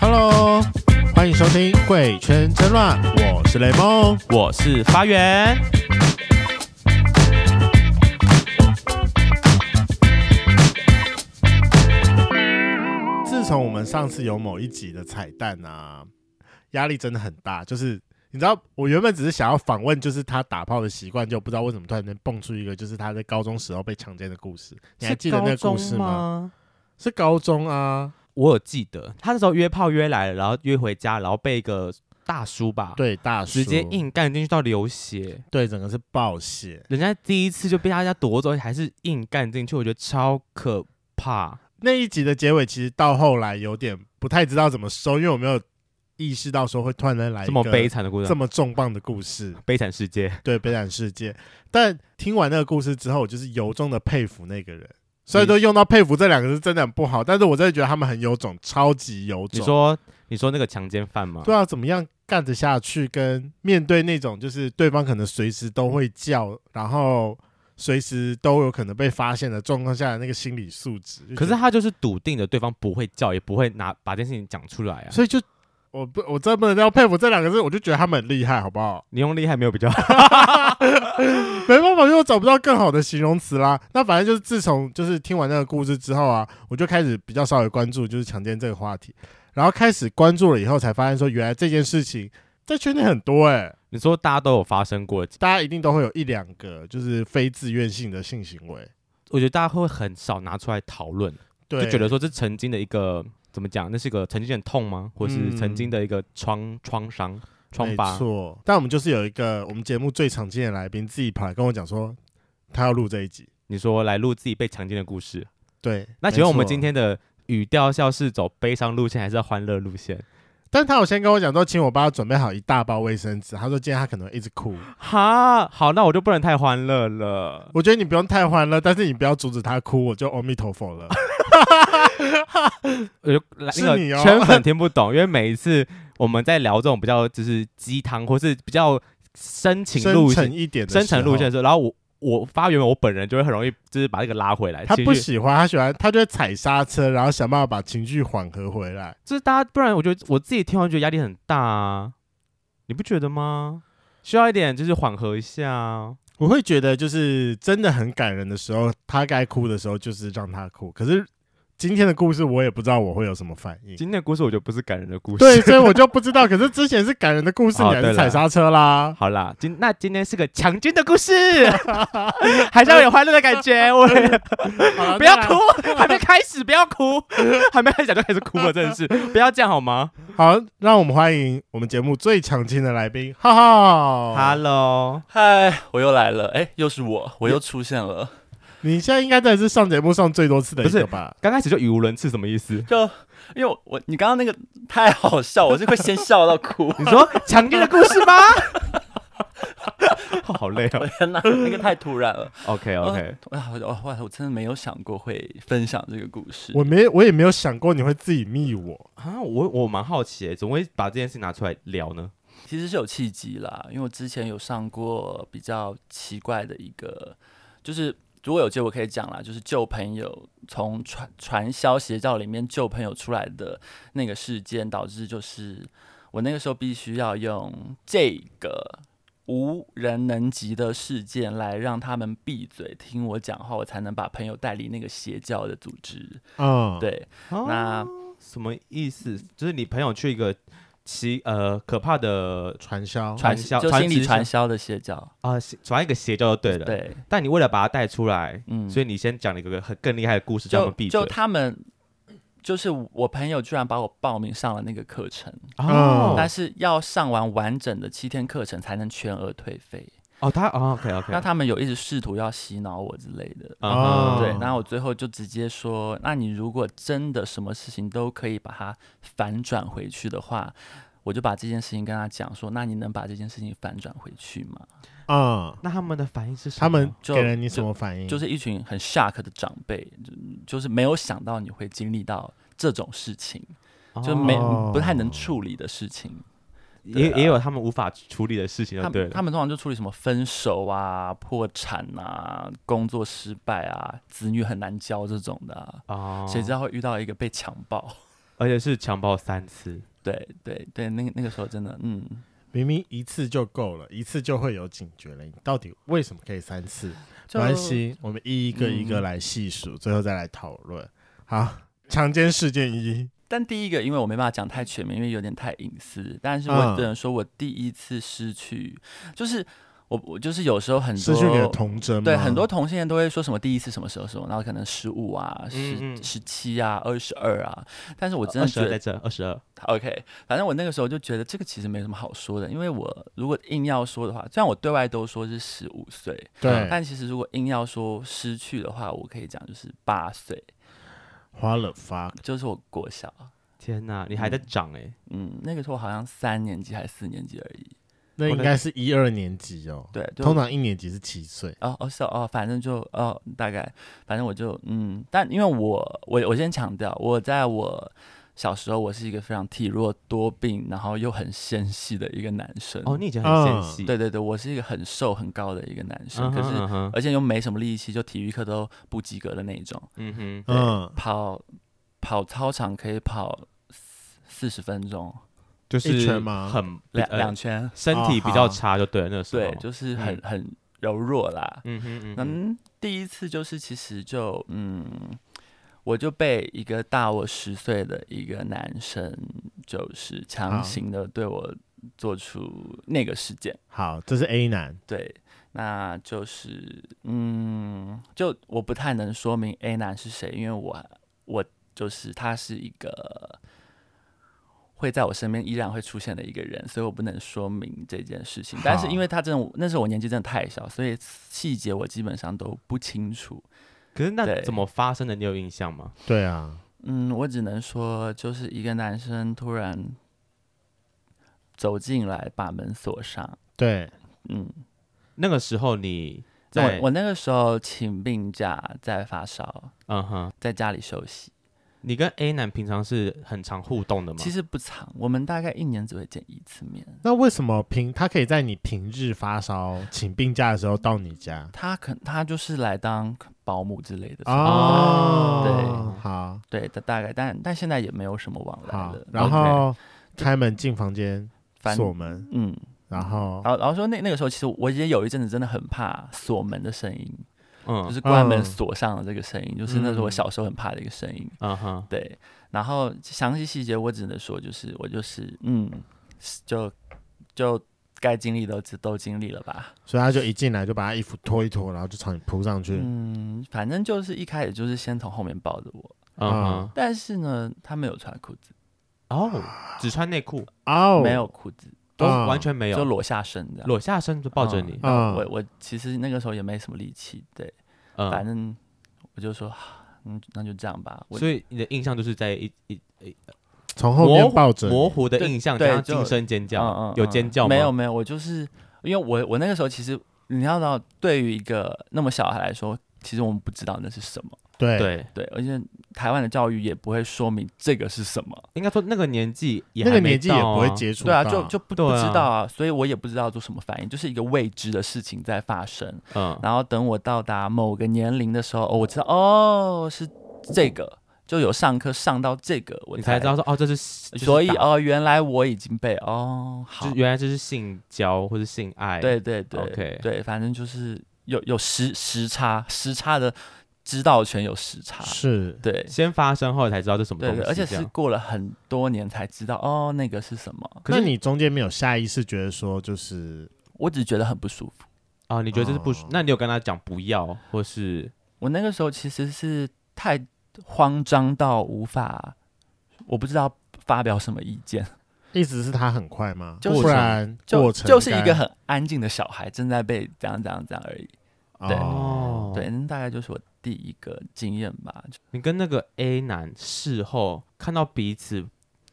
Hello，欢迎收听《贵圈真乱》，我是雷梦，我是发源。自从我们上次有某一集的彩蛋啊，压力真的很大。就是你知道，我原本只是想要访问，就是他打炮的习惯，就不知道为什么突然间蹦出一个，就是他在高中时候被强奸的故事。你还记得那个故事吗？是高中啊。我有记得，他那时候约炮约来了，然后约回家，然后被一个大叔吧，对，大叔直接硬干进去到流血，对，整个是爆血。人家第一次就被大家夺走，还是硬干进去，我觉得超可怕。那一集的结尾其实到后来有点不太知道怎么收，因为我没有意识到说会突然间来这么悲惨的故事，这么重磅的故事，悲惨世界，对，悲惨世界。但听完那个故事之后，我就是由衷的佩服那个人。所以说用到佩服这两个字真的很不好，但是我真的觉得他们很有种，超级有种。你说，你说那个强奸犯吗？对啊，怎么样干得下去？跟面对那种就是对方可能随时都会叫，然后随时都有可能被发现的状况下的那个心理素质。可是他就是笃定的，对方不会叫，也不会拿把这件事情讲出来啊。所以就。我不，我真不能要佩服这两个字，我就觉得他们很厉害，好不好？你用厉害没有比较好，没办法，因为我找不到更好的形容词啦。那反正就是自从就是听完那个故事之后啊，我就开始比较稍微关注就是强奸这个话题，然后开始关注了以后，才发现说原来这件事情在圈内很多哎、欸。你说大家都有发生过，大家一定都会有一两个就是非自愿性的性行为，我觉得大家会很少拿出来讨论，对，就觉得说这曾经的一个。怎么讲？那是个曾经很痛吗？或是曾经的一个创创伤、创疤？没错。但我们就是有一个我们节目最常见的来宾，自己跑来跟我讲说，他要录这一集。你说来录自己被强奸的故事？对。那请问我们今天的语调像是走悲伤路线，还是欢乐路线？但他有先跟我讲说，请我帮他准备好一大包卫生纸。他说今天他可能一直哭。哈，好，那我就不能太欢乐了。我觉得你不用太欢乐，但是你不要阻止他哭，我就阿弥陀佛了。我就那个圈粉听不懂，因为每一次我们在聊这种比较就是鸡汤或是比较深情路线一点的深层路线的时候，然后我我发原本我本人就会很容易就是把这个拉回来。他不喜欢，他喜欢，他就会踩刹车，然后想办法把情绪缓和回来。就是大家不然，我觉得我自己听完觉得压力很大啊，你不觉得吗？需要一点就是缓和一下啊。我会觉得就是真的很感人的时候，他该哭的时候就是让他哭，可是。今天的故事我也不知道我会有什么反应。今天的故事我觉得不是感人的故事，对，所以我就 不知道。可是之前是感人的故事，你还是踩刹车啦。好啦，今那今天是个强奸的故事，还是要有欢乐的感觉。我 不要哭，还没开始，不要哭，还没开始讲就开始哭了，真的是不要这样好吗？好，让我们欢迎我们节目最强劲的来宾，浩浩。Hello，嗨，我又来了，哎、欸，又是我，我又出现了。你现在应该真的是上节目上最多次的一个吧？刚开始就语无伦次，什么意思？就因为我，你刚刚那个太好笑，我是会先笑到哭。你说强奸的故事吗？好累哦！天哪，那个太突然了。OK OK，啊，我我我真的没有想过会分享这个故事。我没，我也没有想过你会自己密我啊。我我蛮好奇，怎么会把这件事拿出来聊呢？其实是有契机啦，因为我之前有上过比较奇怪的一个，就是。如果有机会，我可以讲啦，就是救朋友从传传销邪教里面救朋友出来的那个事件，导致就是我那个时候必须要用这个无人能及的事件来让他们闭嘴，听我讲话，我才能把朋友带离那个邪教的组织。嗯，对，那什么意思？就是你朋友去一个。其呃可怕的传销，传销就心理传销的邪教啊，传一个邪教就对了。对，但你为了把它带出来，嗯，所以你先讲了一个很更厉害的故事，叫他们闭嘴。就他们，就是我朋友居然把我报名上了那个课程哦，但是要上完完整的七天课程才能全额退费。哦，他哦，OK OK，那他们有一直试图要洗脑我之类的，哦，对，然后我最后就直接说，那你如果真的什么事情都可以把它反转回去的话，我就把这件事情跟他讲说，那你能把这件事情反转回去吗？嗯，那他们的反应是什么？他们给了你什么反应？就，就，就是一群很 shock 的长辈，就就是没有想到你会经历到这种事情，就没不太能处理的事情。也、啊也有他们无法处理的事情，他对了。们他们通常就处理什么分手啊、破产啊、工作失败啊、子女很难教这种的、啊。哦，谁知道会遇到一个被强暴？而且是强暴三次，对对对，那个那个时候真的，嗯，明明一次就够了，一次就会有警觉了。你到底为什么可以三次？没关系，我们一个一个来细数，最后再来讨论。好，强奸事件一，但第一个，因为我没办法讲太全面，因为有点太隐私。但是我只能说，我第一次失去，就是我我就是有时候很多失去你的童真？对，很多同性恋都会说什么第一次什么时候什么，然后可能十五啊、十十七啊、二十二啊。但是我真的觉得在这二十二，OK，反正我那个时候就觉得这个其实没什么好说的，因为我如果硬要说的话，虽然我对外都说是十五岁，对，但其实如果硬要说失去的话，我可以讲就是八岁，花了发，就是我国小。天哪，你还在长哎、嗯，那个时候好像三年级还是四年级而已。那应该是一二年级哦。对，通常一年级是七岁。哦哦是哦，反正就哦大概，反正我就嗯，但因为我我我先强调，我在我小时候我是一个非常体弱多病，然后又很纤细的一个男生。哦，你以前很纤细，对对对，我是一个很瘦很高的一个男生，嗯可是嗯而且又没什么力气，就体育课都不及格的那种。嗯哼，嗯，跑跑操场可以跑四四十分钟，就是一圈吗很两呃两圈。身体比较差，就对了，那个时候，对，就是很嗯很柔弱啦。嗯哼嗯哼，嗯，第一次就是其实就嗯，我就被一个大我十岁的一个男生，就是强行的对我做出那个事件。好，这是 A 男。对，那就是嗯，就我不太能说明 A 男是谁，因为我我就是他是一个会在我身边依然会出现的一个人，所以我不能说明这件事情。但是因为他真的那时候我年纪真的太小，所以细节我基本上都不清楚。可是那对怎么发生的？你有印象吗？对啊，嗯，我只能说就是一个男生突然走进来，把门锁上。对，嗯，那个时候你那在我我那个时候请病假，在发烧，嗯哼，在家里休息。你跟 A 男平常是很常互动的吗？其实不常，我们大概一年只会见一次面。那为什么平他可以在你平日发烧请病假的时候到你家？他可他就是来当保姆之类的哦，对好，对他大概，但但现在也没有什么往来好了。，然后开门进房间反锁门，嗯，然后然后然后说那那个时候，其实我也有一阵子真的很怕锁门的声音，嗯。就是关门嗯。锁上的这个声音，就是那是我小时候很怕的一个声音。嗯哼，对，然后详细细节我只能说，就是我就是嗯，就就该经历的都都经历了吧。所以他就一进来就把他衣服脱一脱，然后就朝你扑上去。嗯，反正就是一开始就是先从后面抱着我，嗯哼，但是呢，他没有穿裤子，哦，只穿内裤，哦，没有裤子，都嗯完全没有，就裸下身这样。裸下身就抱着你，我我其实那个时候也没什么力气，对，反嗯，正我就说，嗯，那就这样吧。我所以你的印象就是在一一一从后面抱着你模糊的印象，对就加上惊声尖叫，嗯嗯嗯有尖叫吗？没有没有，我就是因为我我那个时候其实你要知道，对于一个那么小孩来说，其实我们不知道那是什么，对。对，对，而且台湾的教育也不会说明这个是什么，应该说那个年纪也那个还没年纪也不会接触对啊，就就不不知道啊，所以我也不知道做什么反应，就是一个未知的事情在发生。嗯，然后等我到达某个年龄的时候，哦，我知道哦是这个，就有上课上到这个，我你才知道说哦，这是就是所以哦，原来我已经被哦，好。就，原来这是性交或者性爱，对对对 OK 对，反正就是有有时时差，时差的知道权有时差，是对先发生后才知道这是什么东西，而且是过了很多年才知道哦，那个是什么。可是你中间没有下意识觉得说，就是我只觉得很不舒服。哦，你觉得这是不舒哦？那你有跟他讲不要，或是我那个时候其实是太慌张到无法，我不知道发表什么意见，意思是他很快吗？就是不然就就是一个很安静的小孩正在被怎样怎样怎样而已。对哦，对，那大概就是我第一个经验吧。你跟那个 A 男事后看到彼此，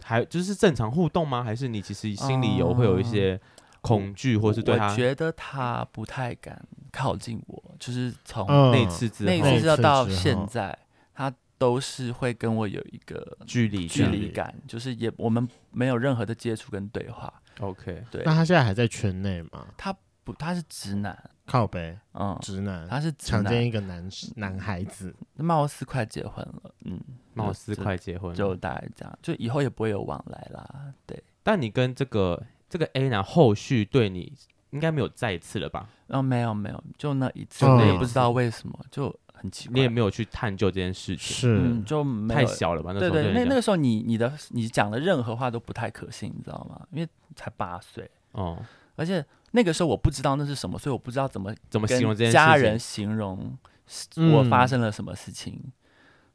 还就是正常互动吗？还是你其实心里有会有一些恐惧，或是对他我觉得他不太敢靠近我，就是从嗯那次之后，那次次要到现在，他都是会跟我有一个距离距离感，就是也我们没有任何的接触跟对话。OK，对，那他现在还在圈内吗？他不，他是直男，靠北，嗯，直男，他是直强奸男，一个男男孩子，貌似快结婚了，嗯，貌似快结婚了，就大概这样，就以后也不会有往来啦。对，但你跟这个这个 A 男后续对你应该没有再一次了吧？然后没有没有，就那一次，就那我也不知道为什么，就很奇怪。你也没有去探究这件事情，是嗯，就没太有。小了吧？那时对对，那那个时候你你的你讲的任何话都不太可信，你知道吗？因为才八岁，哦，而且那个时候我不知道那是什么，所以我不知道怎么怎么形容这件事情？家人形容嗯我发生了什么事情。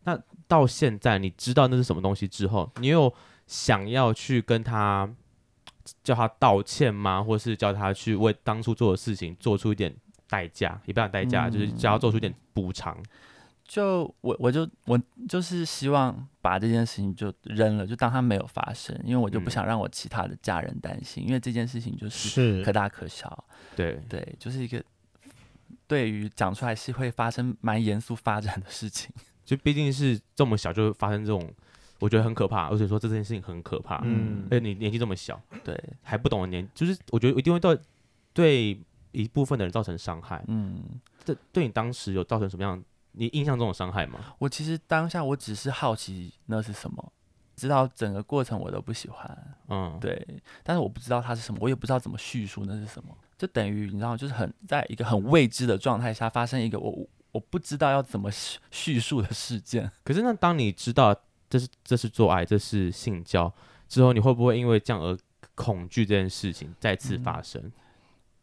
那到现在你知道那是什么东西之后，你有想要去跟他叫他道歉吗？或是叫他去为当初做的事情做出一点代价？也不讲代价，嗯就是只要做出一点补偿。就我我就我就是希望把这件事情就扔了，就当它没有发生，因为我就不嗯想让我其他的家人担心，因为这件事情就是是可大可小，对，对，就是一个对于讲出来是会发生蛮严肃发展的事情。就毕竟是这么小就发生这种，我觉得很可怕。而且说这件事情很可怕，嗯而且你年纪这么小，对，还不懂得年，就是我觉得一定会对对一部分的人造成伤害。嗯，这对你当时有造成什么样你印象中的伤害吗？我其实当下我只是好奇那是什么，知道整个过程我都不喜欢，嗯，对，但是我不知道它是什么，我也不知道怎么叙述那是什么，就等于你知道，就是很在一个很未知的状态下发生一个我我我不知道要怎么叙叙述的事件。可是那当你知道这是这是做爱，这是性交之后，你会不会因为这样而恐惧这件事情再次发生？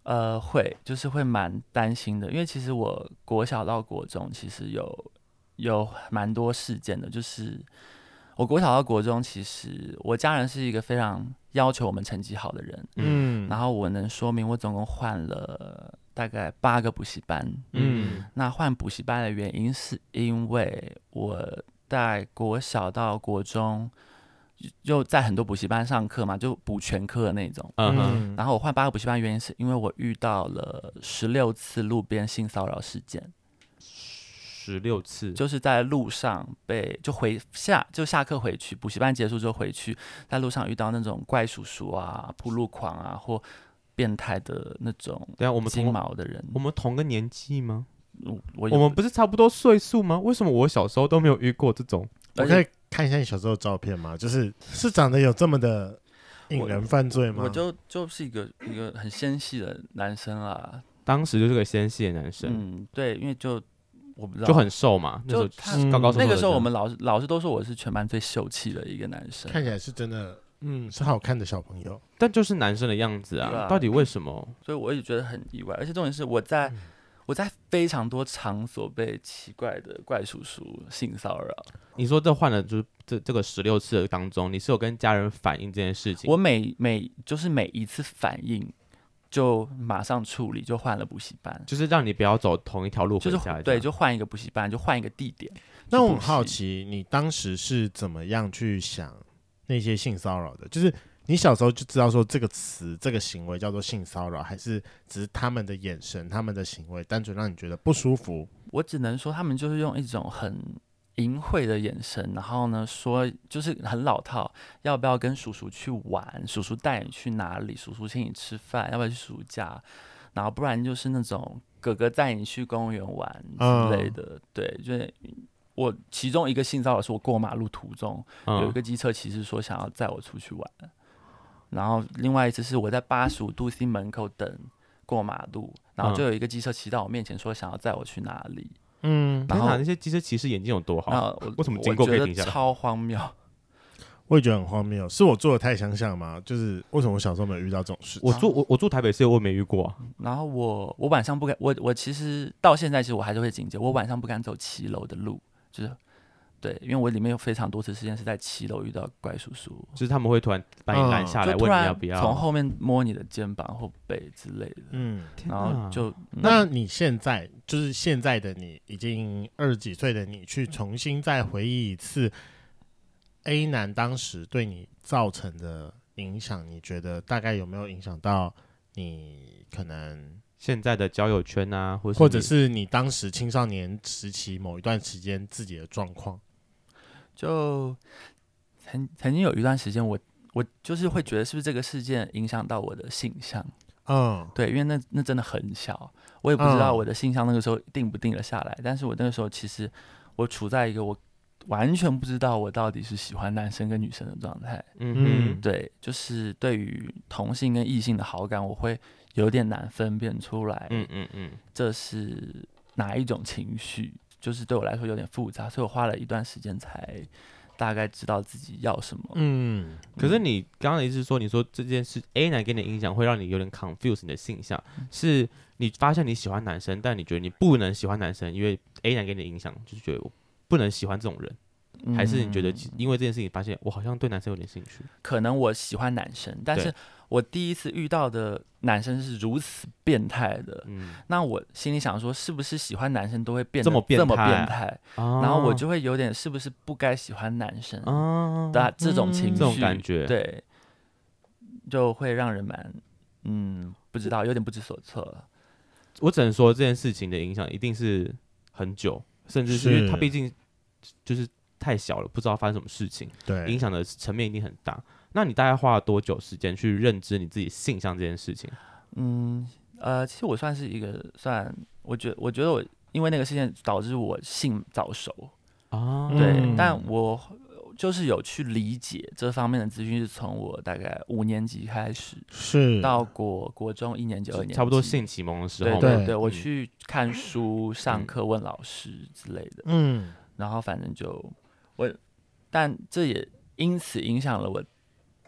呃，会，就是会蛮担心的，因为其实我国小到国中其实有有蛮多事件的，就是我国小到国中，其实我家人是一个非常要求我们成绩好的人，嗯，然后我能说明我总共换了大概八个补习班，嗯。那换补习班的原因是因为我在国小到国中就在很多补习班上课嘛，就补全科的那种。嗯哼，然后我换八个补习班原因是因为我遇到了十六次路边性骚扰事件，十六次，就是在路上被就回下就下课回去，补习班结束之后回去，在路上遇到那种怪叔叔啊、铺路狂啊或变态的那种等一下我们金同毛的人，我们同个年纪吗？我我我们不是差不多岁数吗？为什么我小时候都没有遇过这种？我可以看一下你小时候的照片吗？就是是长得有这么的引人犯罪吗？我就就是一个一个很纤细的男生啦，当时就是个纤细的男生，嗯，对，因为就我不知道，就很瘦嘛，那时候就他高高瘦瘦的那个时候我们老师老师都说我是全班最秀气的一个男生，看起来是真的，嗯，是好看的小朋友。但就是男生的样子对啊，啊到底为什么？所以我也觉得很意外，而且重点是我在、嗯我在非常多场所被奇怪的怪叔叔性骚扰，你说这换了就是这这个十六次的当中，你是有跟家人反映这件事情？我每每就是每一次反应就马上处理，就换了补习班，就是让你不要走同一条路回就是，对，就换一个补习班，就换一个地点。那我很好奇，你当时是怎么样去想那些性骚扰的？就是你小时候就知道说这个词、这个行为叫做性骚扰，还是只是他们的眼神、他们的行为单纯让你觉得不舒服？我只能说，他们就是用一种很淫秽的眼神，然后呢说就是很老套，要不要跟叔叔去玩？叔叔带你去哪里？叔叔请你吃饭，要不要去叔叔家？然后不然就是那种哥哥带你去公园玩之类的。对，就是我其中一个性骚扰是我过马路途中、嗯有一个机车骑士说想要载我出去玩，然后另外一次是我在八十五度 C 门口等过马路，然后就有一个机车骑到我面前说想要载我去哪里。嗯，然后天哪那些机车骑士眼睛有多然好？后 我为什么经过可以停下来超荒谬。我也觉得很荒谬，是我做的太相像吗？就是为什么我小时候没有遇到这种事情？我住我我住台北市，我也没遇过啊。然后我我晚上不敢，我我其实到现在其实我还是会警戒，我晚上不敢走骑楼的路，就是对，因为我里面有非常多次时间是在七楼遇到怪叔叔，就是他们会突然把你拦下来，问你要不要。从后面摸你的肩膀或背之类的，嗯，然后就那你现在就是现在的你，已经二十几岁的你，去重新再回忆一次 A 男当时对你造成的影响，你觉得大概有没有影响到你可能，现在的交友圈啊，或是你或者是你当时青少年时期某一段时间自己的状况？就曾曾经有一段时间，我我就是会觉得是不是这个事件影响到我的性向？嗯，对，因为那那真的很小，我也不知道我的性向那个时候定不定了下来。嗯、但是我那个时候其实我处在一个我完全不知道我到底是喜欢男生跟女生的状态。嗯嗯，对，就是对于同性跟异性的好感，我会有点难分辨出来。嗯嗯嗯，这是哪一种情绪？就是对我来说有点复杂，所以我花了一段时间才大概知道自己要什么。嗯，可是你刚刚的意思是说，你说这件事 A 男给你的影响会让你有点 confuse 你的性向，嗯、是你发现你喜欢男生，但你觉得你不能喜欢男生，因为 A 男给你的影响就是觉得我不能喜欢这种人。还是你觉得，因为这件事情发现我好像对男生有点兴趣？可能我喜欢男生，但是我第一次遇到的男生是如此变态的。嗯，那我心里想说，是不是喜欢男生都会变得这么变态？然后我就会有点是不是不该喜欢男生的这种情绪，这种感觉，对，就会让人蛮嗯不知道，有点不知所措了。我只能说这件事情的影响一定是很久，甚至是因为他毕竟就是。太小了，不知道发生什么事情，对，影响的层面一定很大。那你大概花了多久时间去认知你自己性向这件事情？嗯，呃，其实我算是一个算，我觉我觉得我因为那个事件导致我性早熟啊，对，嗯、但我就是有去理解这方面的资讯，是从我大概五年级开始，是到国国中一年级、二年级，差不多性启蒙的时候，对对对，我去看书、上课、问老师之类的，嗯，然后反正就。我，但这也因此影响了我，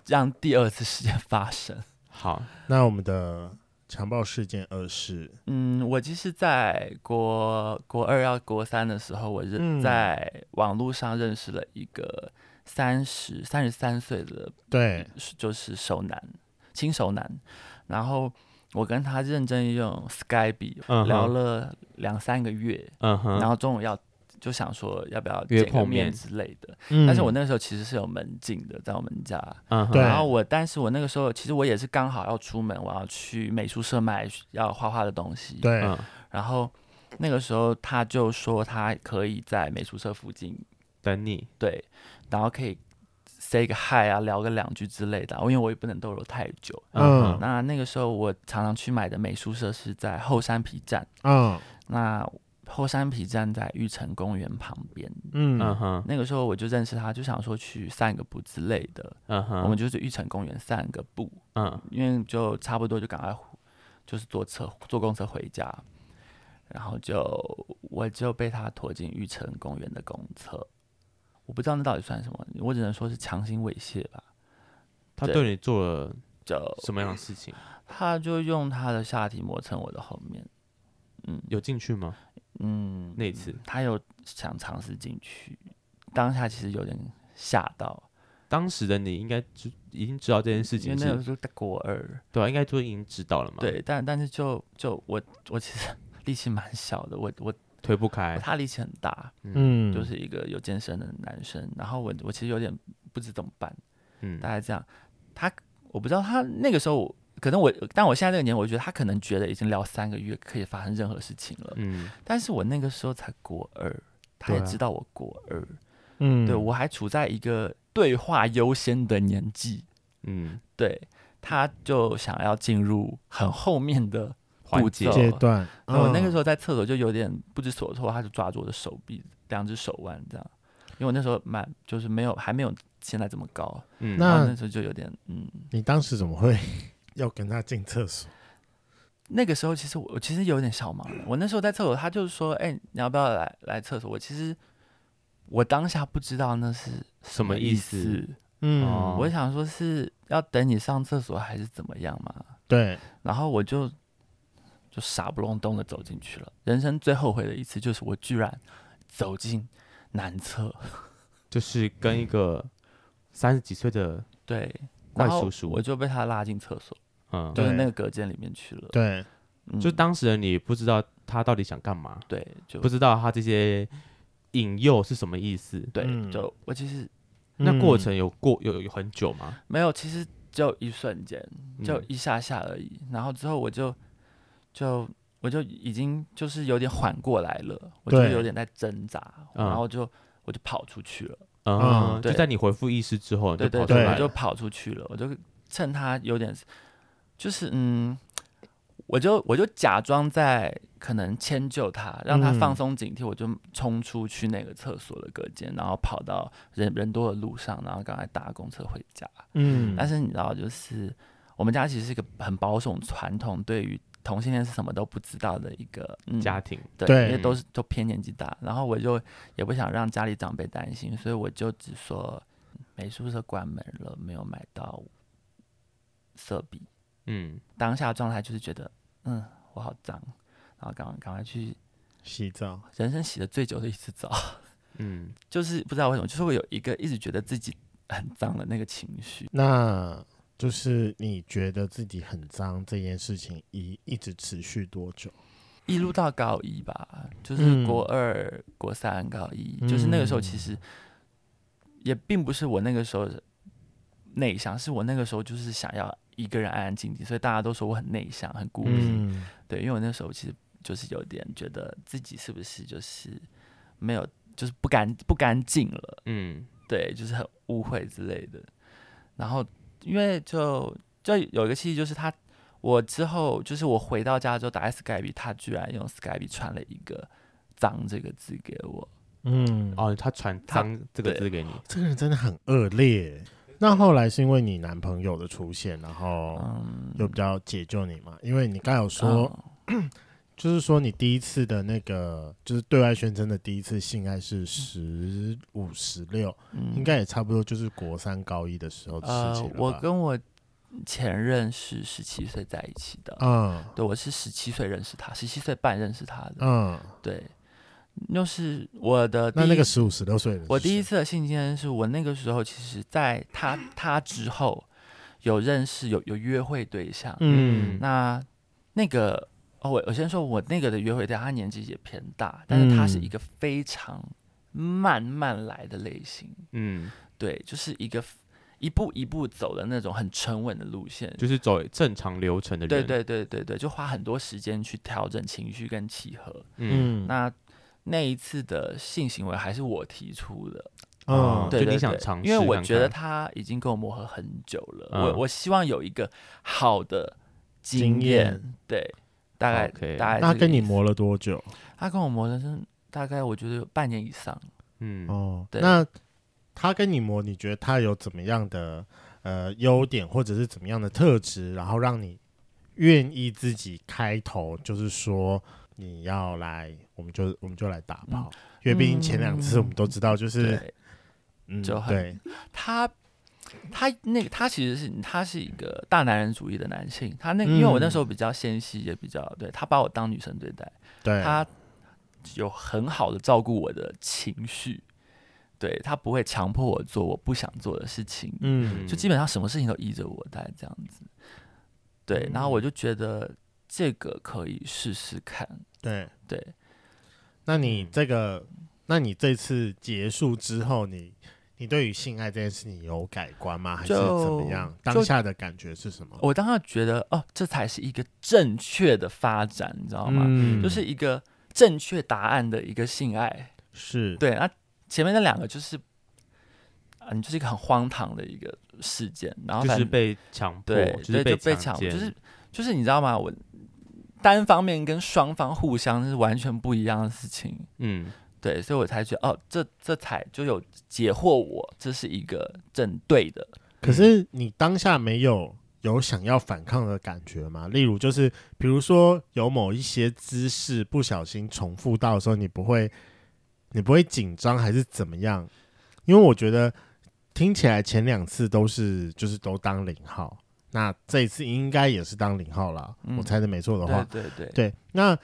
让第二次事件发生。好，那我们的强暴事件二是，嗯，我其实，在国国二要国三的时候，我认在网络上认识了一个三十三十三岁的，对，就是熟男，轻熟男。然后我跟他认真用 Skype、uh. 聊了两三个月，uh. 然后中午要。就想说要不要见个面之类的，但是我那个时候其实是有门禁的，在我们家。嗯然后我，但是我那个时候其实我也是刚好要出门，我要去美术社买要画画的东西。对。然后那个时候他就说他可以在美术社附近等你。对。然后可以 say 个 hi 啊，聊个两句之类的，因为我也不能逗留太久。嗯。那那个时候我常常去买的美术社是在后山皮站。嗯。那。后山皮站在玉成公园旁边，嗯。那个时候我就认识他，就想说去散个步之类的，嗯哼，我们就是玉成公园散个步，嗯，因为就差不多就赶快就是坐车坐公车回家，然后就我就被他拖进玉成公园的公厕，我不知道那到底算什么，我只能说是强行猥亵吧。他对。你做了就什么样的事情？他就用他的下体磨蹭我的后面，嗯，有进去吗？嗯，那次他有想尝试进去，当下其实有点吓到。当时的你应该知已经知道这件事情，因为那个时候在国二，对啊，应该就已经知道了嘛。对，但但是就就我我其实力气蛮小的，我我推不开，他力气很大，嗯，就是一个有健身的男生，然后我我其实有点不知怎么办，嗯，大概这样。他我不知道他那个时候。可能我，但我现在这个年，我觉得他可能觉得已经聊三个月可以发生任何事情了。嗯，但是我那个时候才国二，他也知道我国二，嗯，对，我还处在一个对话优先的年纪，嗯，对，他就想要进入很后面的环节阶段。我那个时候在厕所就有点不知所措，他就抓住我的手臂，两只手腕这样，因为我那时候蛮就是没有还没有现在这么高，嗯，那那时候就有点嗯，你当时怎么会？要跟他进厕所，那个时候其实我其实有点小忙。我那时候在厕所，他就是说：“哎、欸，你要不要来来厕所？”我其实我当下不知道那是什么意思。意思嗯，我想说是要等你上厕所还是怎么样嘛？对。然后我就就傻不隆咚的走进去了。人生最后悔的一次就是我居然走进男厕，就是跟一个三十几岁的对怪叔叔，我就被他拉进厕所。嗯，就是那个隔间里面去了。对，嗯、就当时的你不知道他到底想干嘛，对，就不知道他这些引诱是什么意思。对，嗯、就我其实那过程有过有有很久吗？没有，其实就一瞬间，就一下下而已。嗯、然后之后我就就我就已经就是有点缓过来了，我就有点在挣扎，嗯、然后就我就跑出去了。嗯，就在你回复意识之后，对对对，就跑出去了，我就趁他有点，就是嗯，我就我就假装在可能迁就他，让他放松警惕，我就冲出去那个厕所的隔间，然后跑到人人多的路上，然后赶快搭公车回家。嗯，但是你知道，就是我们家其实是一个很保守传统，对于同性恋是什么都不知道的一个、嗯、家庭，对，对因为都是都偏年纪大，然后我就也不想让家里长辈担心，所以我就只说美术社关门了，没有买到色笔。嗯，当下状态就是觉得，嗯，我好脏，然后赶快赶快去洗澡，人生洗的最久的一次澡，嗯，就是不知道为什么，就是会有一个一直觉得自己很脏的那个情绪。那就是你觉得自己很脏这件事情一一直持续多久？一路到高一吧，就是国二、嗯、国三、高一，就是那个时候，其实也并不是我那个时候内向，是我那个时候就是想要一个人安安静静，所以大家都说我很内向、很孤僻。嗯、对，因为我那时候其实就是有点觉得自己是不是就是没有，就是不干不干净了。嗯，对，就是很污秽之类的。然后。因为就就有一个契机，就是他，我之后就是我回到家之后打 Skype，他居然用 Skype 传了一个“脏”这个字给我。嗯，哦，他传“脏”这个字给你，这个人真的很恶劣。那后来是因为你男朋友的出现，然后又比较解救你嘛？因为你刚有说。嗯 就是说，你第一次的那个，就是对外宣称的第一次性爱是十五、十六，应该也差不多就是国三、高一的时候的事情？呃，我跟我前任是十七岁在一起的，嗯，对，我是十七岁认识他，十七岁半认识他的，嗯，对，又是我的那那个十五、十六岁的，我第一次的性经验是我那个时候，其实在他他之后有认识有有约会对象，嗯，那那个。哦，我我先说，我那个的约会对象，他年纪也偏大，但是他是一个非常慢慢来的类型，嗯，对，就是一个一步一步走的那种很沉稳的路线，就是走正常流程的人，对对对对对，就花很多时间去调整情绪跟契合，嗯，那那一次的性行为还是我提出的，嗯，对，就你想尝试看看，因为我觉得他已经跟我磨合很久了，嗯、我我希望有一个好的经验，对。大概，okay, 大概那他跟你磨了多久？他跟我磨的是大概，我觉得有半年以上。嗯，哦，对。那他跟你磨，你觉得他有怎么样的呃优点，或者是怎么样的特质，然后让你愿意自己开头，就是说你要来，我们就我们就来打炮。嗯、因为毕竟前两次我们都知道，就是嗯，就很对他。他那个，他其实是他是一个大男人主义的男性。他那个，因为我那时候比较纤细，也比较对他把我当女生对待。对，他有很好的照顾我的情绪，对他不会强迫我做我不想做的事情。嗯，就基本上什么事情都依着我，带这样子。对，然后我就觉得这个可以试试看。对对，那你这个，那你这次结束之后，你。你对于性爱这件事情有改观吗？还是怎么样？当下的感觉是什么？我当下觉得，哦，这才是一个正确的发展，你知道吗？嗯、就是一个正确答案的一个性爱。是对，那前面那两个就是，啊，你就是一个很荒唐的一个事件，然后就是被强迫，对，就是被强迫，就是就是你知道吗？我单方面跟双方互相是完全不一样的事情。嗯。对，所以我才觉得哦，这这才就有解惑我，这是一个正对的。可是你当下没有有想要反抗的感觉吗？例如，就是比如说有某一些姿势不小心重复到的时候，你不会你不会紧张还是怎么样？因为我觉得听起来前两次都是就是都当零号，那这一次应该也是当零号啦。嗯、我猜的没错的话，对对对，对那。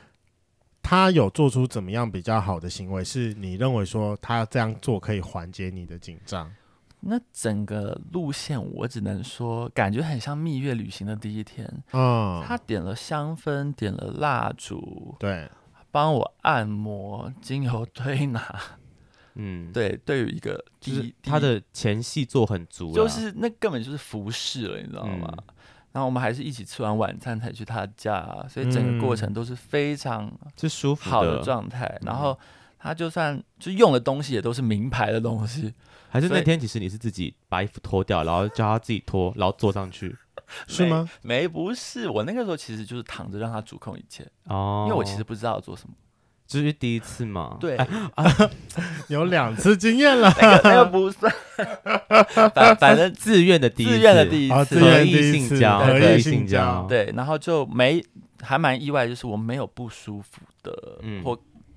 他有做出怎么样比较好的行为？是你认为说他这样做可以缓解你的紧张？那整个路线我只能说，感觉很像蜜月旅行的第一天。嗯，他点了香氛，点了蜡烛，对，帮我按摩，精油推拿。嗯，对，对于一个就是他的前戏做很足，就是那根本就是服侍了，你知道吗？嗯。然后我们还是一起吃完晚餐才去他家，所以整个过程都是非常是舒服好的状态。然后他就算就用的东西也都是名牌的东西，还是那天其实你是自己把衣服脱掉，然后叫他自己脱，然后坐上去，是吗？没，不是，我那个时候其实就是躺着让他主控一切哦，因为我其实不知道要做什么。这是第一次吗？对，哎啊、有两次经验了，那个那个不算，反反正自愿的第一次，自愿的第一次，合意性交，合意性交，对，然后就没还蛮意外，就是我没有不舒服的或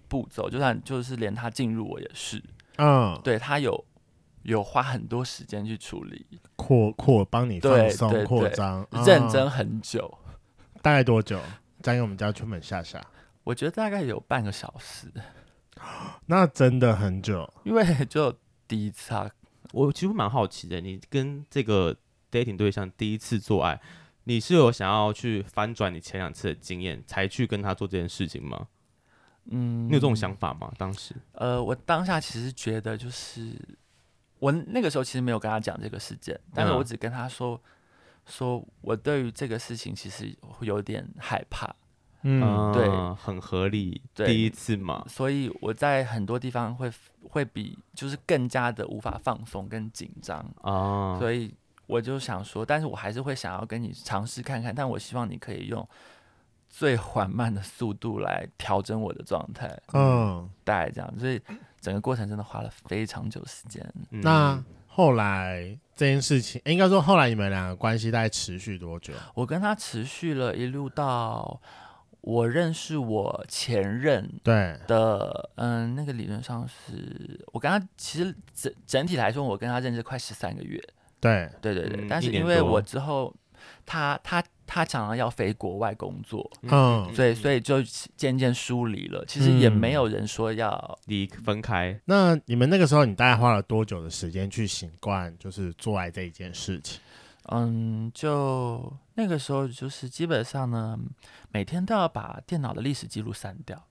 步骤，就算就是连他进入我也是，嗯，对他有有花很多时间去处理。扩扩帮你放松扩张，认真很久，大概多久？再给我们家春本夏夏。我觉得大概有半个小时，那真的很久，因为 就第一次啊。我其实蛮好奇的，你跟这个 dating 对象第一次做爱，你是有想要去翻转你前两次的经验，才去跟他做这件事情吗？嗯，你有这种想法吗？当时？呃，我当下其实觉得，就是我那个时候其实没有跟他讲这个事件，但是我只跟他说，嗯、说我对于这个事情其实会有点害怕。嗯，对，很合理，对，第一次嘛，所以我在很多地方会会比就是更加的无法放松跟紧张啊，所以我就想说，但是我还是会想要跟你尝试看看，但我希望你可以用最缓慢的速度来调整我的状态，嗯，大概这样，所以整个过程真的花了非常久时间。嗯、那后来这件事情，应该说后来你们两个关系大概持续多久？我跟他持续了一路到。我认识我前任对的，嗯，那个理论上是我跟他其实整整体来说，我跟他认识快十三个月。对对对对，但是因为我之后他他他常常要飞国外工作，嗯，所以所以就渐渐疏离了。其实也没有人说要离分开。那你们那个时候，你大概花了多久的时间去习惯就是做爱这一件事情？嗯，就那个时候，就是基本上呢，每天都要把电脑的历史记录删掉。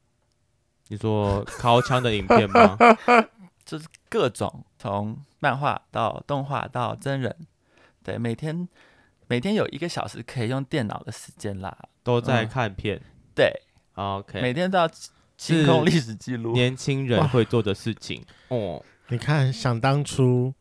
你说尻枪的影片吗？就是各种从漫画到动画到真人，对，每天每天有一个小时可以用电脑的时间啦，都在看片。嗯、对，OK，每天都要清空历史记录。年轻人会做的事情 哦。你看，想当初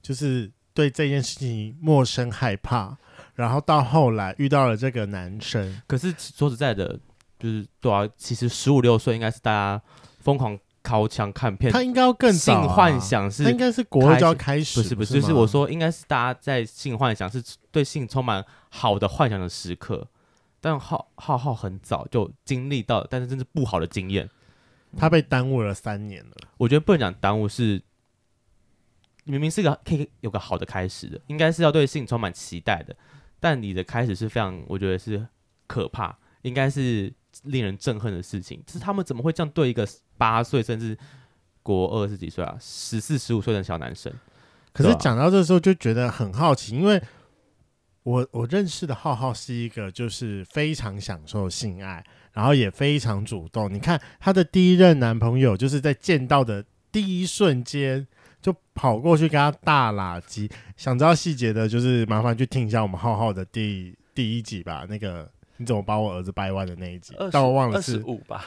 就是。对这件事情陌生害怕，然后到后来遇到了这个男生。可是说实在的，就是对啊，其实十五六岁应该是大家疯狂靠墙看片。他应该要更早、啊、性幻想是，他应该是国二就要开始。不是不是，就是我说应该是大家在性幻想是对性充满好的幻想的时刻。但浩浩浩很早就经历到，但是真是不好的经验。他被耽误了三年了。我觉得不能讲耽误是。明明是个可以有个好的开始的，应该是要对性充满期待的，但你的开始是非常，我觉得是可怕，应该是令人憎恨的事情。就是他们怎么会这样对一个八岁甚至国二十几岁啊，十四十五岁的小男生？可是讲到这时候就觉得很好奇，因为我我认识的浩浩是一个就是非常享受性爱，然后也非常主动。你看他的第一任男朋友，就是在见到的第一瞬间。就跑过去跟他大喇舌，想知道细节的，就是麻烦去听一下我们浩浩的第第一集吧。那个你怎么把我儿子掰弯的那一集，20, 但我忘了是五吧，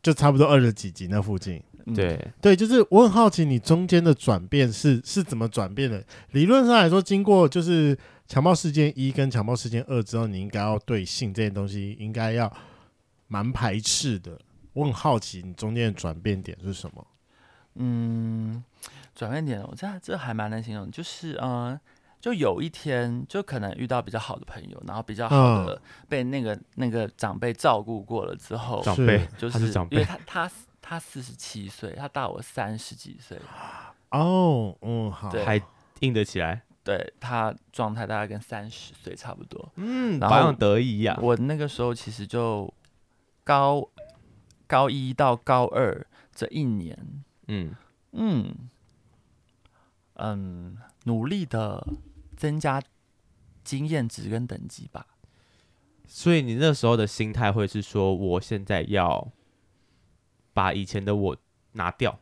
就差不多二十几集那附近。对、嗯、对，就是我很好奇你中间的转变是是怎么转变的。理论上来说，经过就是强暴事件一跟强暴事件二之后，你应该要对性这件东西应该要蛮排斥的。我很好奇你中间的转变点是什么？嗯。转变点，我这这还蛮难形容，就是嗯，就有一天，就可能遇到比较好的朋友，然后比较好的被那个、嗯、那个长辈照顾过了之后，长辈就是，是因为他他他四十七岁，他大我三十几岁，哦，嗯，好，还硬得起来，对他状态大概跟三十岁差不多，嗯，然后保养得意呀。我那个时候其实就高高一到高二这一年，嗯嗯。嗯，努力的增加经验值跟等级吧。所以你那时候的心态会是说，我现在要把以前的我拿掉，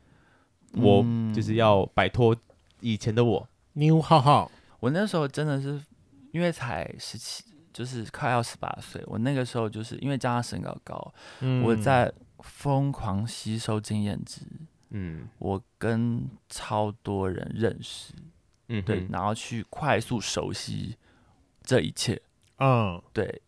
嗯、我就是要摆脱以前的我。New 浩浩，我那时候真的是因为才十七，就是快要十八岁。我那个时候就是因为加上身高高，嗯、我在疯狂吸收经验值。嗯。我跟超多人认识，嗯，对，然后去快速熟悉这一切，嗯，对，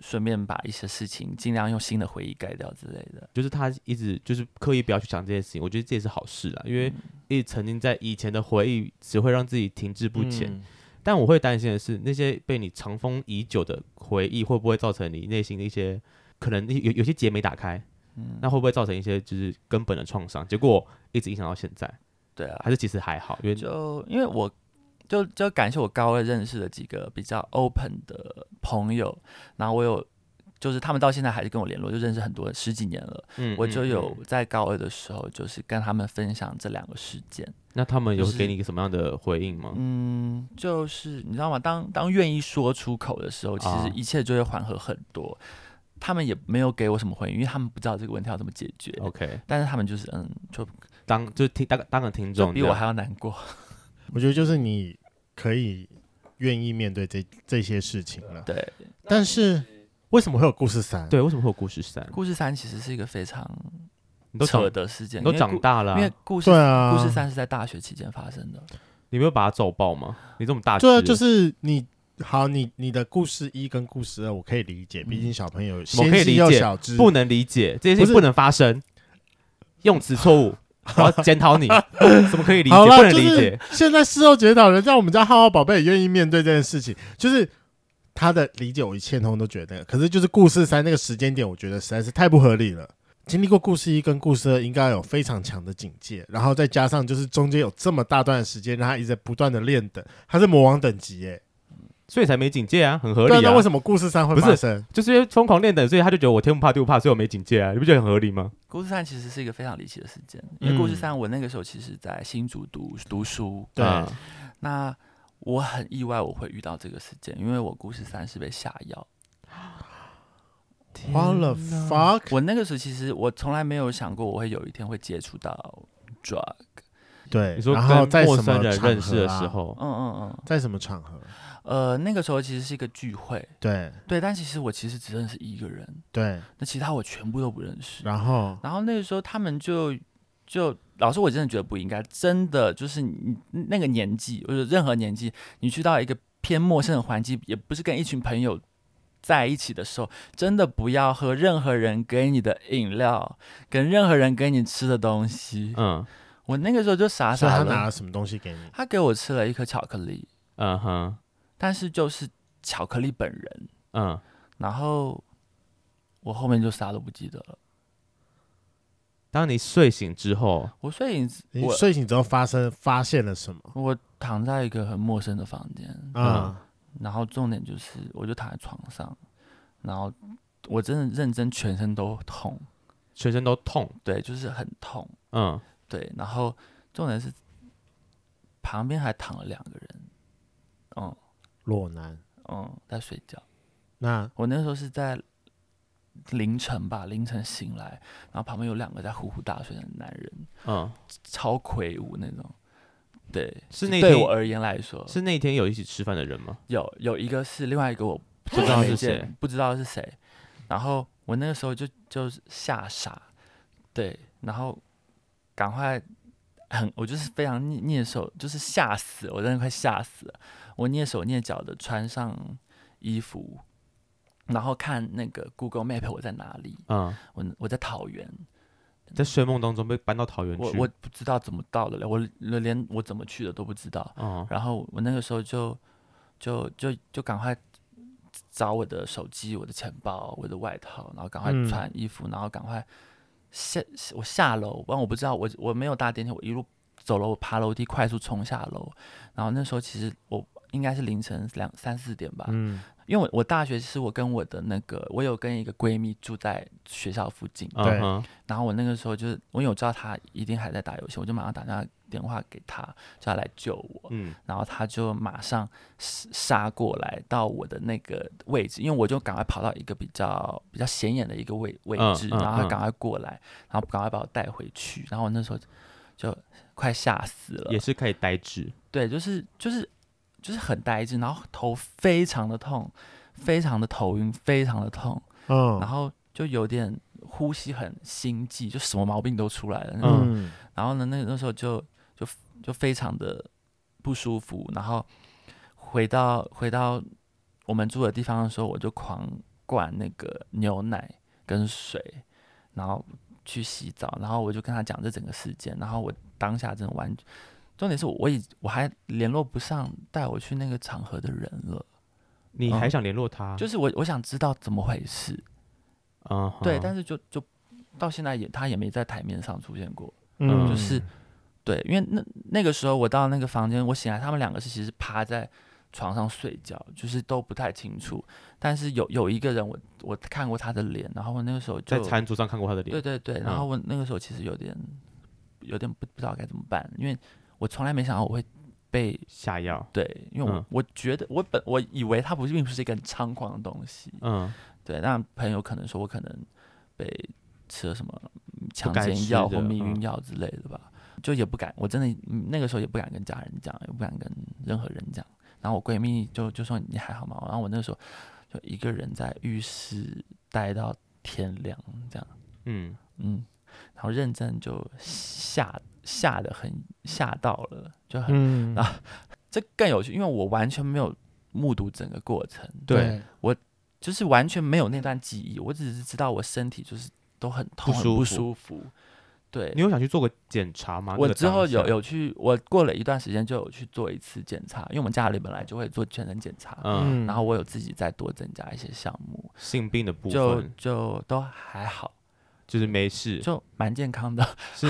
顺便把一些事情尽量用新的回忆盖掉之类的。就是他一直就是刻意不要去想这些事情，我觉得这也是好事啦，因为一直沉浸在以前的回忆，只会让自己停滞不前。嗯。但我会担心的是，那些被你尘封已久的回忆，会不会造成你内心的一些可能有有些结没打开？嗯，那会不会造成一些就是根本的创伤？结果一直影响到现在，对啊，还是其实还好，因为就因为我就就感谢我高二认识的几个比较 open 的朋友，然后我有就是他们到现在还是跟我联络，就认识很多十几年了。嗯，我就有在高二的时候，就是跟他们分享这两个事件。那他们有给你一个什么样的回应吗？嗯，就是你知道吗？当当愿意说出口的时候，其实啊一切就会缓和很多。他们也没有给我什么回应，因为他们不知道这个问题要怎么解决。OK，但是他们就是嗯，就当就是听当当个听众，比我还要难过。我觉得就是你可以愿意面对这这些事情了。对，但是为什么会有故事三？对，为什么会有故事三？故事三其实是一个非常你都长扯的事件，你都长大了啊、因为故事对啊，故事三是在大学期间发生的。你没有把它揍爆吗？你这么大，对啊，就是你好，你你的故事一跟故事二我可以理解，毕竟小朋友我可以理解不能理解这些事不是情不能发生，用词错误，我要检讨你，怎么可以理解？不能就是理解。现在事后检讨人，让我们家浩浩宝贝也愿意面对这件事情，就是他的理解我一切通通都觉得，可是就是故事三那个时间点，我觉得实在是太不合理了。经历过故事一跟故事二，应该有非常强的警戒，然后再加上就是中间有这么大段的时间，让他一直在不断的练等，他是魔王等级耶。所以才没警戒啊，很合理。那为什么故事三会不是发生？就是因为疯狂练等，所以他就觉得我天不怕地不怕，所以我没警戒啊，你不觉得很合理吗？故事三其实是一个非常离奇的事件，因为故事嗯三我那个时候其实在新竹读读书，对啊那我很意外我会遇到这个事件，因为我故事三是被下药。What the 天哪 fuck？我那个时候其实我从来没有想过我会有一天会接触到 drug。对，你说然后跟陌在什么生人认识的时，候，嗯嗯嗯，在什么场合？呃，那个时候其实是一个聚会，对对，但其实我其实只认识一个人，对，那其他我全部都不认识。然后然后那个时候他们就就老师，我真的觉得不应该，真的就是你那个年纪，或者任何年纪，你去到一个偏陌生的环境，也不是跟一群朋友在一起的时候，真的不要喝任何人给你的饮料，跟任何人给你吃的东西。嗯我那个时候就傻傻的，他拿了什么东西给你？他给我吃了一颗巧克力，嗯哼但是就是巧克力本人，嗯，然后我后面就啥都不记得了。当你睡醒之后，我睡醒，你我睡醒之后发生发现了什么？我躺在一个很陌生的房间，嗯、然后重点就是，我就躺在床上，然后我真的认真全身都痛，全身都痛，对，就是很痛，嗯，对，然后重点是旁边还躺了两个人，嗯裸男。嗯，在睡觉。那我那时候是在凌晨吧，凌晨醒来，然后旁边有两个在呼呼大睡的男人，嗯，超魁梧那种，对，是那天对我而言来说，是那天有一起吃饭的人吗？有有一个是，另外一个我不知道是谁不知道是谁。然后我那个时候就就是吓傻，对，然后赶快很，我就是非常蹑蹑手，就是吓死，我真的快吓死了。我蹑手蹑脚的穿上衣服，然后看那个 Google Map 我在哪里，嗯，我我在桃园，在睡梦当中被搬到桃园去，我我不知道怎么到的了，我连我怎么去的都不知道。嗯，然后我那个时候就就就就赶快找我的手机、我的钱包、我的外套，然后赶快嗯。穿衣服，然后赶快下我下楼，不然我不知道我我没有搭电梯，我一路走楼爬楼梯快速冲下楼，然后那时候其实我应该是凌晨两三四点吧，嗯。因为我我大学是我跟我的那个我有跟一个闺蜜住在学校附近，对嗯然后我那个时候就是我有知道她一定还在打游戏，我就马上打电话电话给她，叫她来救我。嗯。然后她就马上杀过来到我的那个位置，因为我就赶快跑到一个比较比较显眼的一个位位置，然后她赶快过来，然后赶快把我带回去。然后我那时候就快吓死了，也是可以呆滞，对，就是就是就是很呆滞，然后头非常的痛，非常的头晕，非常的痛，嗯，然后就有点呼吸很心悸，就什么毛病都出来了。嗯，然后呢，那那时候就就就非常的不舒服。然后回到回到我们住的地方的时候，我就狂灌那个牛奶跟水，然后去洗澡。然后我就跟他讲这整个事件。然后我当下真的完，重点是我已我还联络不上带我去那个场合的人了。你还想联络他？就是我我想知道怎么回事。嗯，对，但是就就到现在也他也没在台面上出现过。嗯就是对，因为那那个时候我到那个房间，我醒来，他们两个是其实趴在床上睡觉，就是都不太清楚。但是有有一个人我我看过他的脸，然后我那个时候就在餐桌上看过他的脸。对对对，然后我那个时候其实有点有点不不知道该怎么办，因为我从来没想到我会被下药。对，因为我、嗯。我觉得我本我以为它不是并不是一个很猖狂的东西，嗯，对，那朋友可能说我可能被吃了什么强该奸药或避孕嗯。药之类的吧，就也不敢，我真的嗯那个时候也不敢跟家人讲，也不敢跟任何人讲。然后我闺蜜就就说你还好吗？然后我那个时候就一个人在浴室待到天亮这样，嗯，嗯，然后认真就吓吓得很吓到了，就很、嗯。然后这更有趣，因为我完全没有目睹整个过程，对。我，就是完全没有那段记忆，我只是知道我身体就是都很痛、很不不舒服舒服。对。你，有想去做个检查吗？我之后有，有去，我过了一段时间就有去做一次检查，因为我们家里本来就会做全身检查，嗯，然后我有自己再多增加一些项目，性病的部分就分。就都还好，就是没事，就蛮健康的，是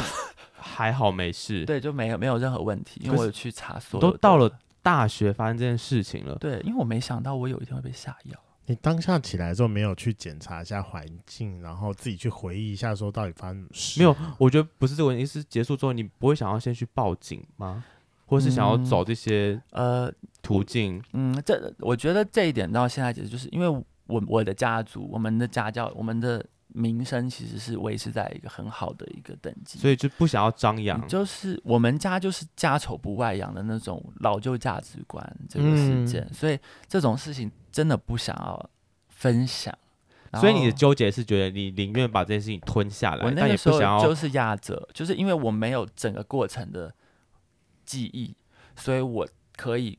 还好没事。对，就没有没有任何问题，因为我有去查所有都到了大学发生这件事情了，对，因为我没想到我有一天会被下药。你当下起来之后没有去检查一下环境，然后自己去回忆一下，说到底发生什么事？没有，我觉得不是这个问题，是结束之后你不会想要先去报警吗？或是想要走这些呃，途径？嗯，这我觉得这一点到现在其实就是因为我我的家族，我们的家教，我们的名声其实是维持在一个很好的一个等级，所以就不想要张扬。就是我们家就是家丑不外扬的那种老旧价值观这个事件，嗯所以这种事情真的不想要分享。所以你的纠结是觉得你宁愿把这件事情吞下来，我那个时候不想要就是压着，就是因为我没有整个过程的记忆，所以我可以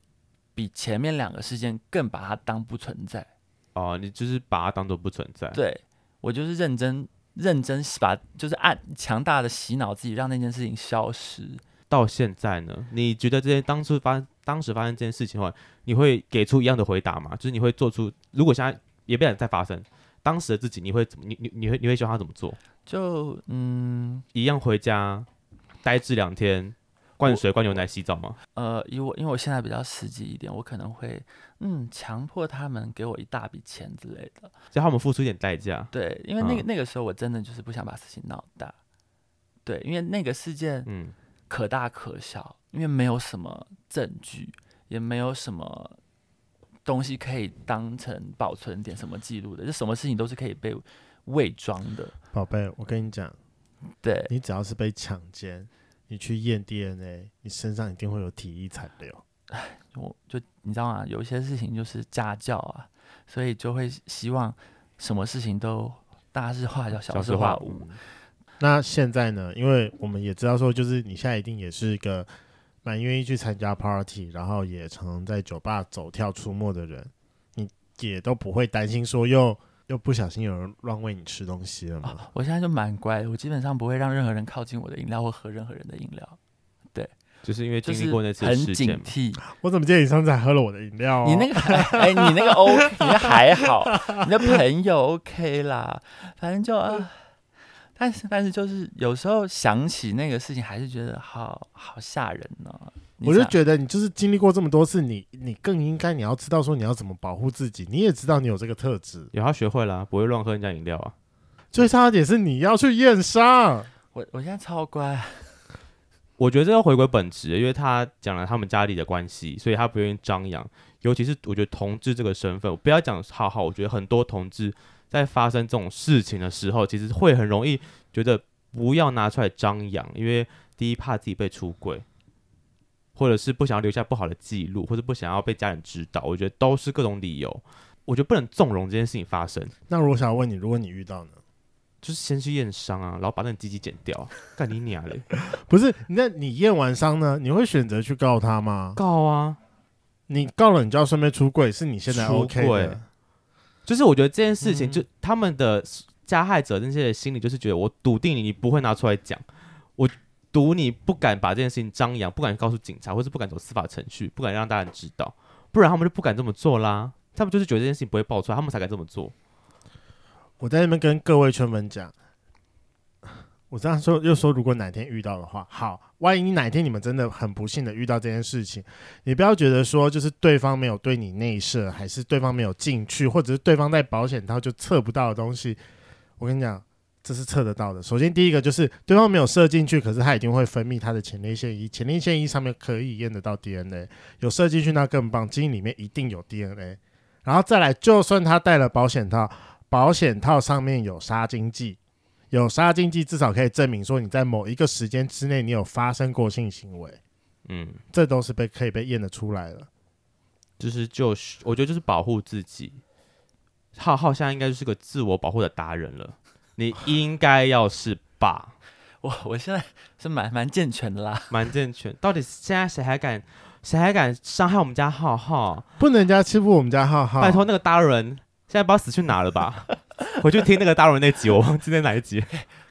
比前面两个事件更把它当不存在。哦，你就是把它当做不存在。对我就是认真认真把就是按强大的洗脑自己，让那件事情消失。到现在呢，你觉得这些当初发当时发生这件事情的话，你会给出一样的回答吗？就是你会做出，如果现在也不想再发生，当时的自己你会怎么？你你你会你会希望他怎么做？就嗯一样回家呆滞两天，灌水灌牛奶洗澡吗？呃，以我因为我现在比较实际一点，我可能会嗯强迫他们给我一大笔钱之类的。叫他们付出一点代价。对，因为那个、嗯那个时候我真的就是不想把事情闹大。对，因为那个事件嗯，可大可小，因为没有什么证据，也没有什么东西可以当成保存点什么记录的，就什么事情都是可以被伪装的。宝贝，我跟你讲，对，你只要是被强奸，你去验 DNA，你身上一定会有体液残留。我就你知道吗？有一些事情就是家教啊，所以就会希望什么事情都大事化小，小事化无。那现在呢？因为我们也知道说，就是你现在一定也是一个蛮愿意去参加 party，然后也常常在酒吧走跳出没的人，你也都不会担心说又又不小心有人乱喂你吃东西了吗？啊，我现在就蛮乖的，我基本上不会让任何人靠近我的饮料或喝任何人的饮料，对就是因为就是经历过那次很事件很。警惕。我怎么记得你上次还喝了我的饮料、哦？你那个还哎、你那个 OK，你那还好，你的朋友 OK 啦，反正就啊，但是但是就是有时候想起那个事情，还是觉得好好吓人呢、我就觉得你就是经历过这么多次，你你更应该你要知道说你要怎么保护自己，你也知道你有这个特质，有他学会了啊、不会乱喝人家饮料啊。最差的点是你要去验伤。我我现在超乖，我觉得这要回归本质，因为他讲了他们家里的关系，所以他不愿意张扬。尤其是我觉得同志这个身份，我不要讲好好，我觉得很多同志在发生这种事情的时候，其实会很容易觉得不要拿出来张扬，因为第一怕自己被出柜，或者是不想要留下不好的记录，或者不想要被家人知道，我觉得都是各种理由。我觉得不能纵容这件事情发生。那如果想要问你，如果你遇到呢？就是先去验伤啊，然后把那个鸡鸡剪掉，干你娘嘞！不是，那你验完伤呢？你会选择去告他吗？告啊！你告了，你就要顺便出柜，是你现在 OK 的。就是我觉得这件事情，嗯、就他们的加害者那些的心理，就是觉得我笃定你，你不会拿出来讲，我赌你不敢把这件事情张扬，不敢告诉警察，或是不敢走司法程序，不敢让大家知道，不然他们就不敢这么做啦。他们就是觉得这件事情不会爆出来，他们才敢这么做。我在那边跟各位圈粉讲，我这样说又说，如果哪天遇到的话，好，万一哪天你们真的很不幸的遇到这件事情，你不要觉得说就是对方没有对你内射，还是对方没有进去，或者是对方在保险套就测不到的东西，我跟你讲，这是测得到的。首先第一个就是对方没有射进去，可是他一定会分泌他的前列腺液，前列腺液上面可以验得到 DNA，有射进去那更棒，基因里面一定有 DNA。然后再来，就算他戴了保险套。保险套上面有杀精剂，有杀精剂至少可以证明说你在某一个时间之内你有发生过性行为，嗯，这都是被可以被验得出来了。就是就是，我觉得就是保护自己。浩浩现在应该就是个自我保护的达人了，你应该要是吧？我我现在是蛮蛮健全的啦，蛮健全。到底现在谁还敢谁还敢伤害我们家浩浩？不能人家欺负我们家浩浩，拜托那个达人。现在不知道死去哪了吧？回去听那个大人那集，我忘记在哪一集。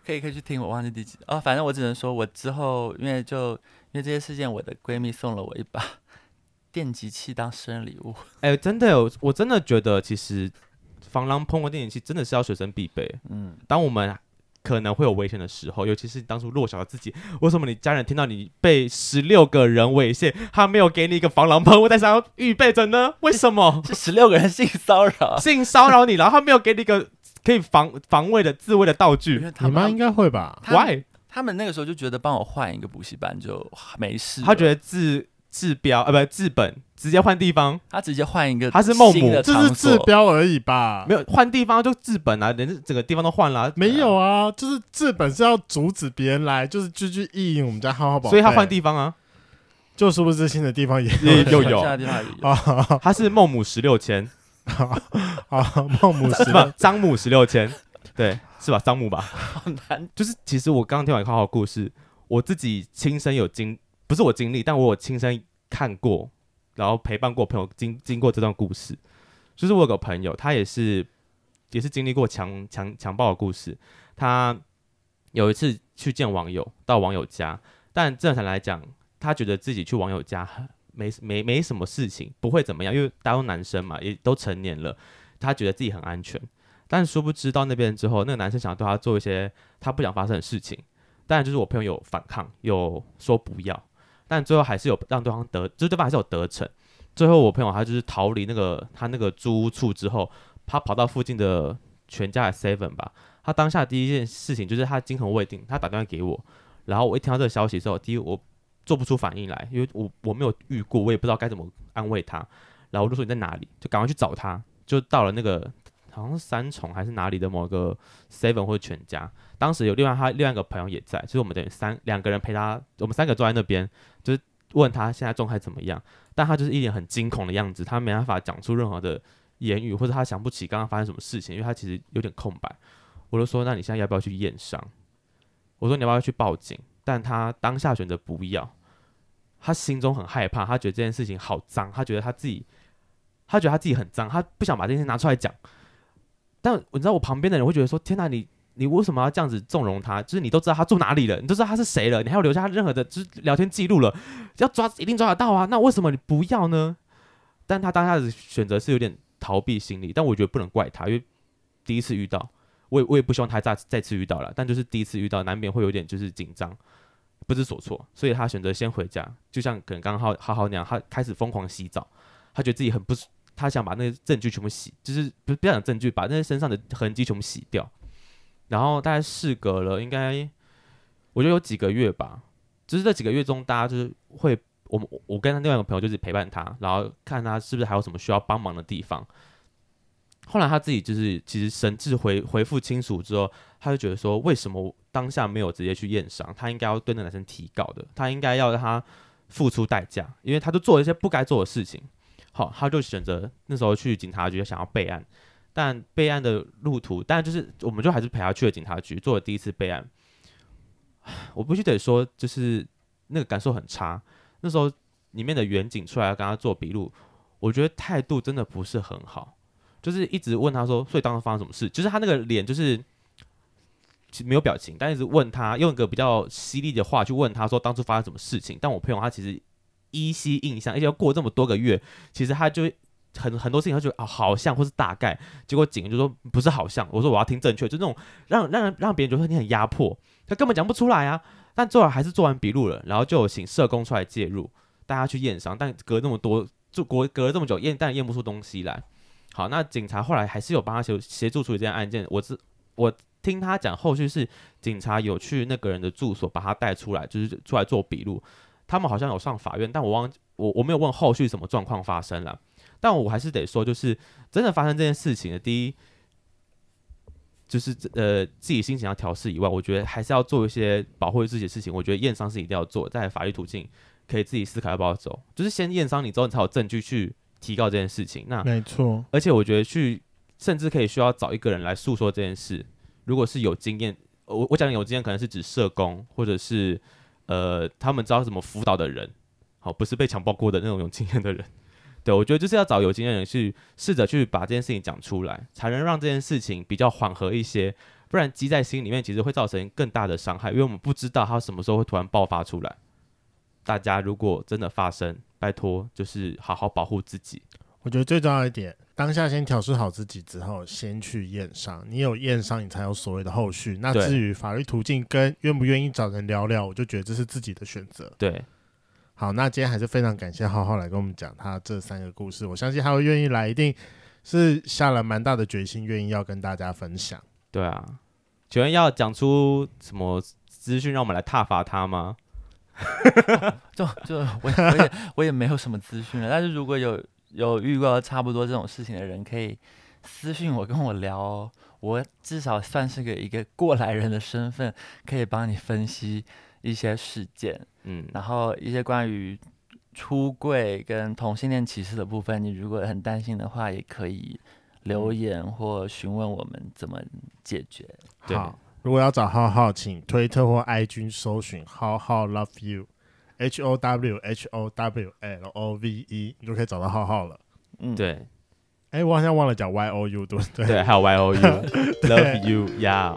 可以可以去听，我忘记第几哦。反正我只能说，我之后因为就因为这些事件，我的闺蜜送了我一把电击器当生日礼物。哎、欸，真的有，我真的觉得其实防狼喷雾电击器真的是要随身必备。嗯，当我们。可能会有危险的时候，尤其是当初弱小的自己。为什么你家人听到你被十六个人猥亵，他没有给你一个防狼喷雾，但是要预备着呢？为什么？是十六个人性骚扰，性骚扰你，然后他没有给你一个可以防防卫的自卫的道具？你妈应该会吧？Why？他们那个时候就觉得帮我换一个补习班就没事，他觉得治治标啊，不治本。直接换地方，他直接换一个，他是孟母，这是治标而已吧？没有换地方就治本啊，连整个地方都换了、啊。没有啊，就是治本是要阻止别人来，就是就去意淫我们家浩浩宝。所以他换地方啊，就是不是新的地方也又有，他是孟母十六千，啊，孟母十六，张母十六千，对，是吧？张母吧，好难。就是其实我刚刚听完浩浩故事，我自己亲身有经，不是我经历，但我有亲身看过。然后陪伴过朋友经经过这段故事，就是我有个朋友，他也是也是经历过强强强暴的故事。他有一次去见网友，到网友家，但正常来讲，他觉得自己去网友家没没没什么事情，不会怎么样，因为大家都男生嘛，也都成年了，他觉得自己很安全。但殊不知到那边之后，那个男生想要对他做一些他不想发生的事情，但就是我朋友有反抗，有说不要。但最后还是有让对方得，就是对方还是有得逞。最后我朋友他就是逃离那个他那个租屋处之后，他跑到附近的全家的 seven 吧。他当下第一件事情就是他惊魂未定，他打电话给我。然后我一听到这个消息之后，第一我做不出反应来，因为我我没有遇过，我也不知道该怎么安慰他。然后我就说你在哪里？就赶快去找他。就到了那个好像是三重还是哪里的某个 seven 或者全家。当时有另外他另外一个朋友也在，所以我们等于三两个人陪他，我们三个坐在那边，就是问他现在状态怎么样。但他就是一脸很惊恐的样子，他没办法讲出任何的言语，或者他想不起刚刚发生什么事情，因为他其实有点空白。我就说，那你现在要不要去验伤？我说你要不要去报警？但他当下选择不要，他心中很害怕，他觉得这件事情好脏，他觉得他自己，他觉得他自己很脏，他不想把这件事拿出来讲。但你知道我旁边的人会觉得说，天哪，你。你为什么要这样子纵容他？就是你都知道他住哪里了，你都知道他是谁了，你还要留下他任何的就是聊天记录了，要抓一定抓得到啊！那为什么你不要呢？但他当下的选择是有点逃避心理，但我觉得不能怪他，因为第一次遇到，我也我也不希望他再再次遇到了，但就是第一次遇到，难免会有点就是紧张，不知所措，所以他选择先回家，就像可能刚刚浩浩浩那样，他开始疯狂洗澡，他觉得自己很不，他想把那些证据全部洗，就是不不要讲证据，把那些身上的痕迹全部洗掉。然后大概事隔了，应该我觉得有几个月吧。就是这几个月中，大家就是会，我我跟他另外一个朋友就是陪伴他，然后看他是不是还有什么需要帮忙的地方。后来他自己就是其实神志回回复清楚之后，他就觉得说，为什么当下没有直接去验伤？他应该要对那男生提告的，他应该要让他付出代价，因为他都做了一些不该做的事情。好，他就选择那时候去警察局想要备案。但备案的路途，但就是我们就还是陪他去了警察局做了第一次备案。我必须得说，就是那个感受很差。那时候里面的员警出来跟他做笔录，我觉得态度真的不是很好，就是一直问他说：“所以当时发生什么事？”就是他那个脸就是没有表情，但一直问他，用一个比较犀利的话去问他说：“当初发生什么事情？”但我朋友他其实依稀印象，而且要过这么多个月，其实他就很很多事情他觉得啊、好像或是大概，结果警就说不是好像，我说我要听正确，就那种让让让别人觉得你很压迫。他根本讲不出来啊！但最后还是做完笔录了，然后就有请社工出来介入，大家去验伤。但隔那么多，就隔隔了这么久验，但验不出东西来。好，那警察后来还是有帮他协协助处理这件案件。我是我听他讲，后续是警察有去那个人的住所把他带出来，就是出来做笔录。他们好像有上法院，但我忘我我没有问后续什么状况发生了。但我还是得说，就是真的发生这件事情的第一。就是呃，自己心情要调试以外，我觉得还是要做一些保护自己的事情。我觉得验伤是一定要做，在法律途径可以自己思考要不要走。就是先验伤，你之后你才有证据去提告这件事情。那没错，而且我觉得去甚至可以需要找一个人来诉说这件事。如果是有经验，我我讲有经验，可能是指社工或者是呃他们知道怎么辅导的人，好，不是被强暴过的那种有经验的人。对，我觉得就是要找有经验的人去试着去把这件事情讲出来，才能让这件事情比较缓和一些。不然积在心里面，其实会造成更大的伤害，因为我们不知道它什么时候会突然爆发出来。大家如果真的发生，拜托就是好好保护自己。我觉得最重要一点，当下先调试好自己之后，先去验伤。你有验伤，你才有所谓的后续。那至于法律途径跟愿不愿意找人聊聊，我就觉得这是自己的选择。对。好，那今天还是非常感谢浩浩来跟我们讲他这三个故事。我相信他会愿意来，一定是下了蛮大的决心，愿意要跟大家分享。对啊，请问要讲出什么资讯让我们来踏伐他吗？就就我我也我也没有什么资讯了。但是如果有有遇过差不多这种事情的人，可以私信我跟我聊哦。我至少算是个一个过来人的身份，可以帮你分析一些事件。嗯，然后一些关于出柜跟同性恋歧视的部分，你如果很担心的话，也可以留言或询问我们怎么解决。对，好，如果要找浩浩，请推特或 IG 搜寻浩浩 Love You，H O W H O W L O V E，你就可以找到浩浩了。嗯，对。哎，我好像忘了讲 Y O U，对不对？对，还有 Y O U，Love You，呀。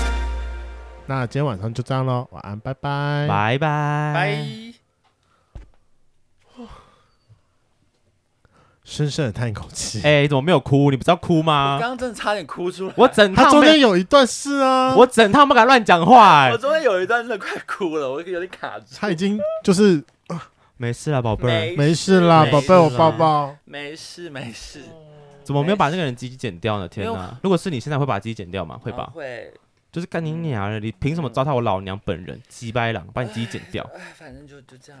那今天晚上就这样喽，晚安，拜拜，拜拜，拜。深深的叹一口气，哎、欸，怎么没有哭？你不知道哭吗？我刚刚真的差点哭出来。我整趟他中间有一段是啊，我整趟不敢乱讲话、欸。我中间有一段真的快哭了，我有点卡住。他已经就是、呃、没事了，宝贝，没事啦，宝贝，我抱抱。没事没事。怎么没有把那个人鸡鸡剪掉呢？天哪！如果是你现在会把鸡鸡剪掉吗？会吧？会。就是干你娘的！你凭什么糟蹋我老娘本人？鸡掰狼，把你自己剪掉！哎，反正就就这样。